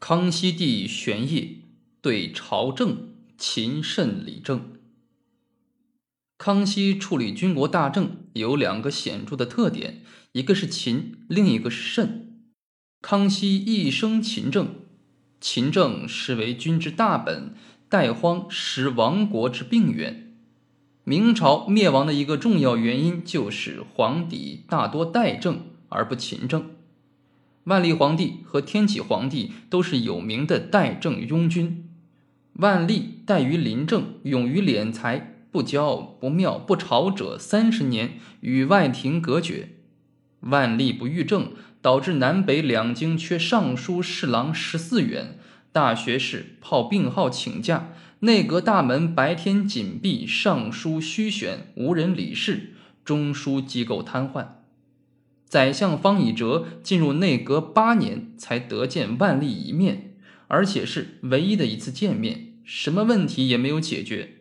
康熙帝玄烨对朝政勤慎理政。康熙处理军国大政有两个显著的特点，一个是勤，另一个是慎。康熙一生勤政，勤政实为君之大本，殆荒使亡国之病源。明朝灭亡的一个重要原因就是皇帝大多怠政而不勤政。万历皇帝和天启皇帝都是有名的怠政庸君。万历怠于临政，勇于敛财，不骄不妙不朝者三十年，与外廷隔绝。万历不御政，导致南北两京缺尚书侍郎十四员，大学士泡病号请假，内阁大门白天紧闭，尚书虚选，无人理事，中枢机构瘫痪。宰相方以哲进入内阁八年才得见万历一面，而且是唯一的一次见面，什么问题也没有解决。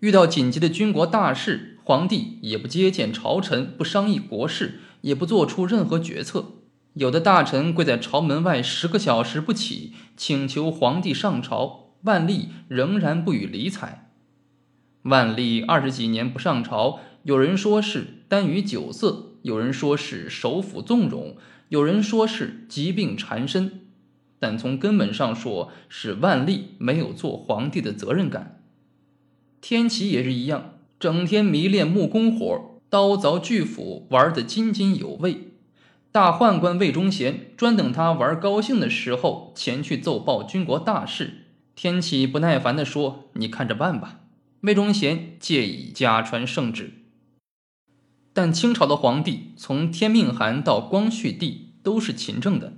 遇到紧急的军国大事，皇帝也不接见朝臣，不商议国事，也不做出任何决策。有的大臣跪在朝门外十个小时不起，请求皇帝上朝，万历仍然不予理睬。万历二十几年不上朝，有人说是耽于酒色。有人说是首辅纵容，有人说是疾病缠身，但从根本上说，是万历没有做皇帝的责任感。天启也是一样，整天迷恋木工活，刀凿锯斧玩得津津有味。大宦官魏忠贤专等他玩高兴的时候前去奏报军国大事。天启不耐烦地说：“你看着办吧。”魏忠贤借以家传圣旨。但清朝的皇帝从天命汗到光绪帝都是勤政的，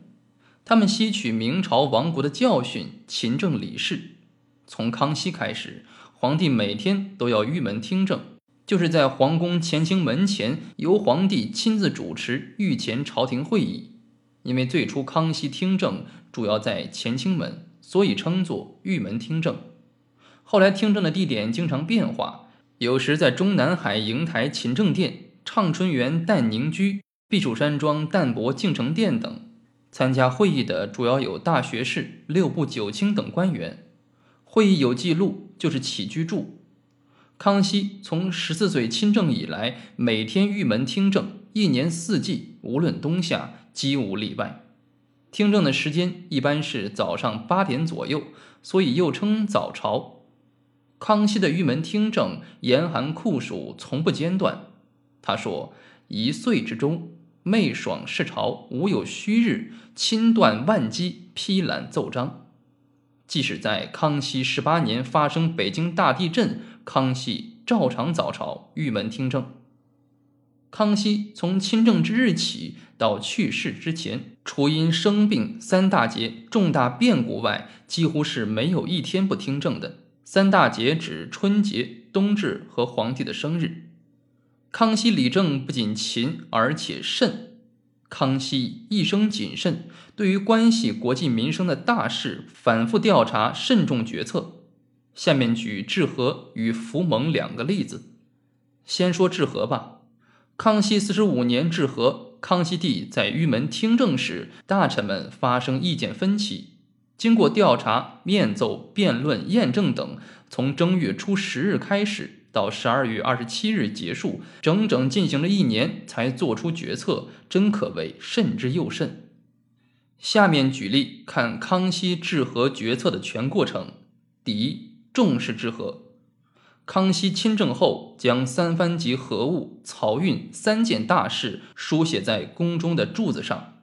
他们吸取明朝亡国的教训，勤政理事。从康熙开始，皇帝每天都要御门听政，就是在皇宫乾清门前由皇帝亲自主持御前朝廷会议。因为最初康熙听政主要在乾清门，所以称作御门听政。后来听政的地点经常变化，有时在中南海瀛台勤政殿。畅春园淡宁居、避暑山庄淡泊敬诚殿等，参加会议的主要有大学士、六部九卿等官员。会议有记录，就是起居注。康熙从十四岁亲政以来，每天御门听政，一年四季，无论冬夏，几无例外。听政的时间一般是早上八点左右，所以又称早朝。康熙的御门听政，严寒酷暑，从不间断。他说：“一岁之中，昧爽视朝，无有虚日，亲断万机，批览奏章。即使在康熙十八年发生北京大地震，康熙照常早朝，御门听政。康熙从亲政之日起到去世之前，除因生病、三大节、重大变故外，几乎是没有一天不听政的。三大节指春节、冬至和皇帝的生日。”康熙理政不仅勤，而且慎。康熙一生谨慎，对于关系国计民生的大事，反复调查，慎重决策。下面举治和与福蒙两个例子。先说治和吧。康熙四十五年治和，康熙帝在玉门听政时，大臣们发生意见分歧，经过调查、面奏、辩论、验证等，从正月初十日开始。到十二月二十七日结束，整整进行了一年才做出决策，真可谓慎之又慎。下面举例看康熙治河决策的全过程。第一，重视治河。康熙亲政后，将三藩级和务、漕运三件大事书写在宫中的柱子上。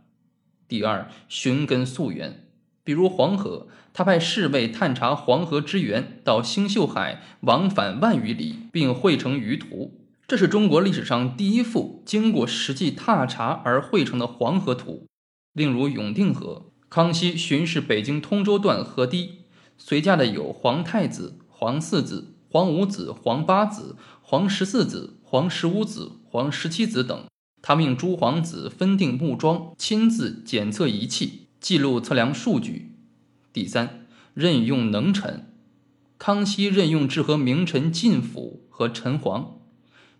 第二，寻根溯源。比如黄河，他派侍卫探查黄河之源，到星宿海往返万余里，并绘成舆图。这是中国历史上第一幅经过实际踏查而绘成的黄河图。另如永定河，康熙巡视北京通州段河堤，随驾的有皇太子、皇四子、皇五子、皇八子、皇十四子、皇十五子、皇十七子等。他命诸皇子分定木桩，亲自检测仪器。记录测量数据。第三，任用能臣。康熙任用治和名臣靳辅和陈黄。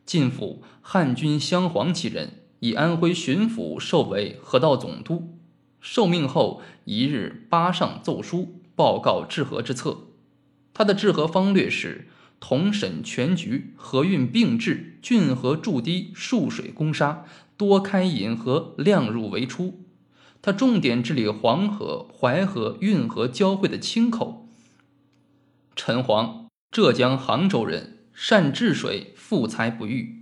靳辅，汉军镶黄旗人，以安徽巡抚授为河道总督。受命后一日八上奏书报告治河之策。他的治河方略是统审全局，河运并治，浚河筑堤，束水攻沙，多开引河，量入为出。他重点治理黄河、淮河、运河交汇的清口。陈黄，浙江杭州人，善治水，富才不遇。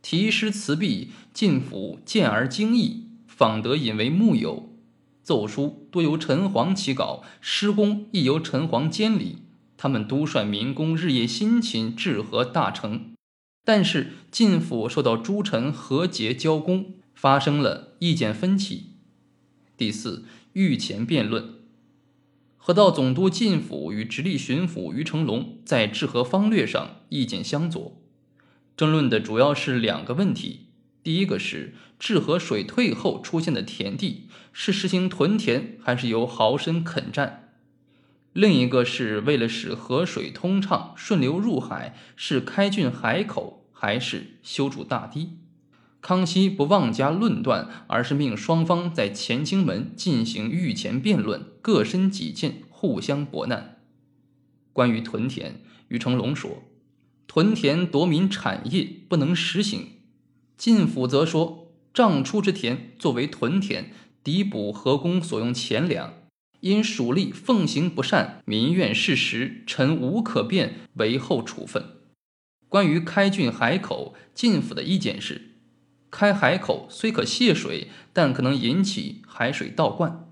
题诗词壁，晋府见而惊异，访得引为木友。奏书多由陈黄起稿，施工亦由陈黄监理。他们督率民工日夜辛勤治河大成。但是晋府受到诸臣和解交工，发生了意见分歧。第四，御前辩论。河道总督靳府与直隶巡抚于成龙在治河方略上意见相左，争论的主要是两个问题。第一个是治河水退后出现的田地是实行屯田还是由豪绅垦占，另一个是为了使河水通畅顺流入海，是开浚海口还是修筑大堤？康熙不妄加论断，而是命双方在乾清门进行御前辩论，各身己见，互相驳难。关于屯田，于成龙说：“屯田夺民产业，不能实行。”晋府则说：“丈出之田作为屯田，抵补河工所用钱粮，因属吏奉行不善，民怨事实，臣无可辩，为后处分。”关于开浚海口，晋府的意见是：开海口虽可泄水，但可能引起海水倒灌。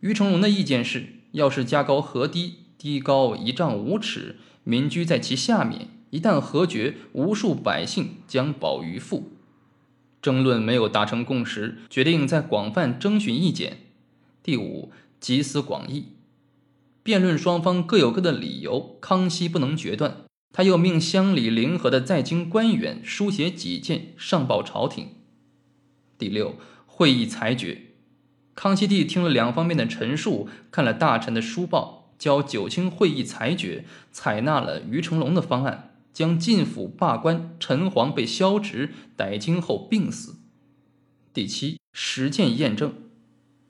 于成龙的意见是：要是加高河堤，堤高一丈五尺，民居在其下面，一旦河决，无数百姓将保于腹。争论没有达成共识，决定再广泛征询意见。第五，集思广益。辩论双方各有各的理由，康熙不能决断，他又命乡里临河的在京官员书写己见，上报朝廷。第六，会议裁决。康熙帝听了两方面的陈述，看了大臣的书报，交九卿会议裁决，采纳了于成龙的方案。将晋府罢官，陈皇被削职，逮京后病死。第七，实践验证。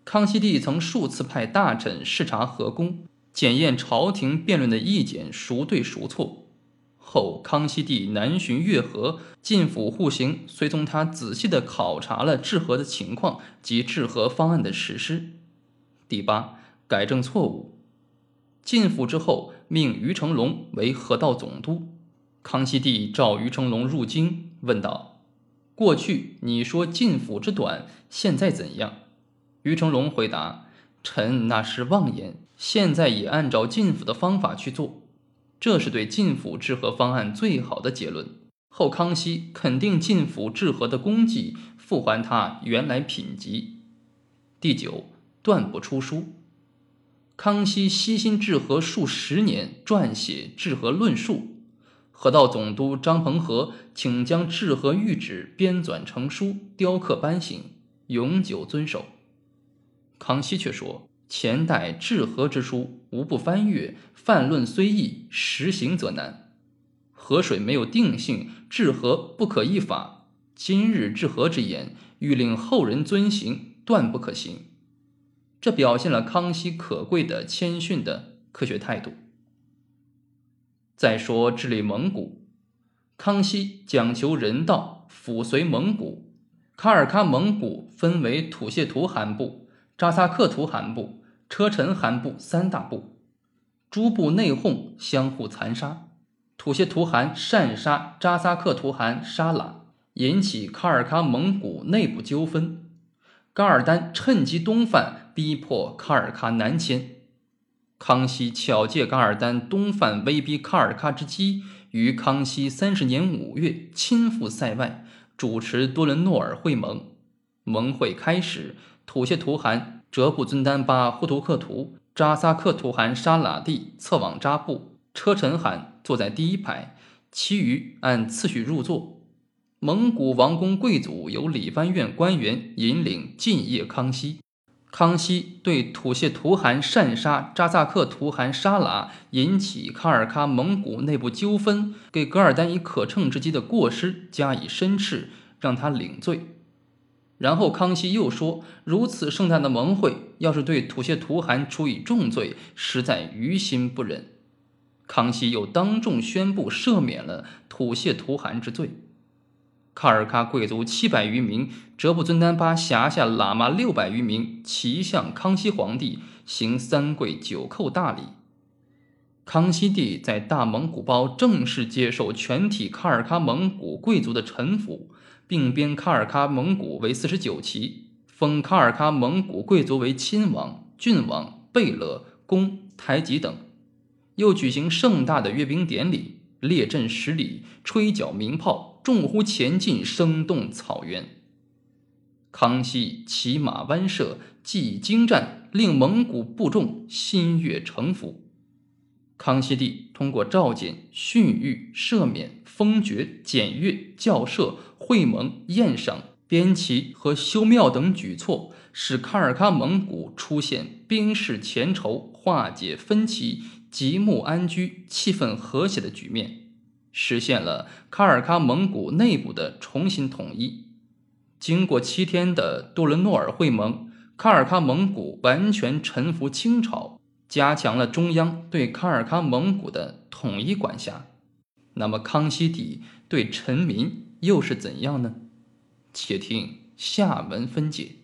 康熙帝曾数次派大臣视察河工，检验朝廷辩论的意见孰对孰错。后康熙帝南巡越河，晋府户刑随从他仔细地考察了治河的情况及治河方案的实施。第八，改正错误。晋府之后，命于成龙为河道总督。康熙帝召于成龙入京，问道：“过去你说晋府之短，现在怎样？”于成龙回答：“臣那是妄言，现在也按照晋府的方法去做，这是对晋府治河方案最好的结论。后康熙肯定晋府治河的功绩，复还他原来品级。”第九，断不出书。康熙悉心治河数十年，撰写治河论述。河道总督张鹏和请将治河谕旨编纂成书，雕刻颁行，永久遵守。康熙却说：“前代治河之书，无不翻阅，范论虽易，实行则难。河水没有定性，治河不可一法。今日治河之言，欲令后人遵行，断不可行。”这表现了康熙可贵的谦逊的科学态度。再说治理蒙古，康熙讲求人道，抚绥蒙古。卡尔喀蒙古分为土谢图汗部、扎萨克图汗部、车臣汗部三大部，诸部内讧，相互残杀。土谢图汗擅杀扎萨克图汗沙喇，引起卡尔喀蒙古内部纠纷。噶尔丹趁机东犯，逼迫卡尔喀南迁。康熙巧借噶尔丹东犯威逼卡尔喀之机，于康熙三十年五月亲赴塞外，主持多伦诺尔会盟。盟会开始，土谢图汗哲布尊丹巴呼图克图、扎萨克图汗沙喇帝侧往扎布，车臣汗坐在第一排，其余按次序入座。蒙古王公贵族由理藩院官员引领进谒康熙。康熙对土谢图汗擅杀扎萨克图汗沙喇，引起卡尔喀蒙古内部纠纷，给噶尔丹以可乘之机的过失加以申斥，让他领罪。然后康熙又说：“如此盛大的盟会，要是对吐谢图汗处以重罪，实在于心不忍。”康熙又当众宣布赦免了吐谢图汗之罪。卡尔喀贵族七百余名，哲布尊丹巴辖下喇嘛六百余名，齐向康熙皇帝行三跪九叩大礼。康熙帝在大蒙古包正式接受全体卡尔喀蒙古贵族的臣服。并编卡尔喀蒙古为四十九旗，封卡尔喀蒙古贵族为亲王、郡王、贝勒、公、台吉等，又举行盛大的阅兵典礼，列阵十里，吹角鸣炮，重呼前进，声动草原。康熙骑马弯射，技艺精湛，令蒙古部众心悦诚服。康熙帝通过召见、训谕、赦免、封爵、检阅、校射、会盟、宴赏、编旗和修庙等举措，使卡尔喀蒙古出现兵事前仇、化解分歧、极目安居、气氛和谐的局面，实现了卡尔喀蒙古内部的重新统一。经过七天的多伦诺尔会盟，卡尔喀蒙古完全臣服清朝。加强了中央对卡尔喀蒙古的统一管辖，那么康熙帝对臣民又是怎样呢？且听下文分解。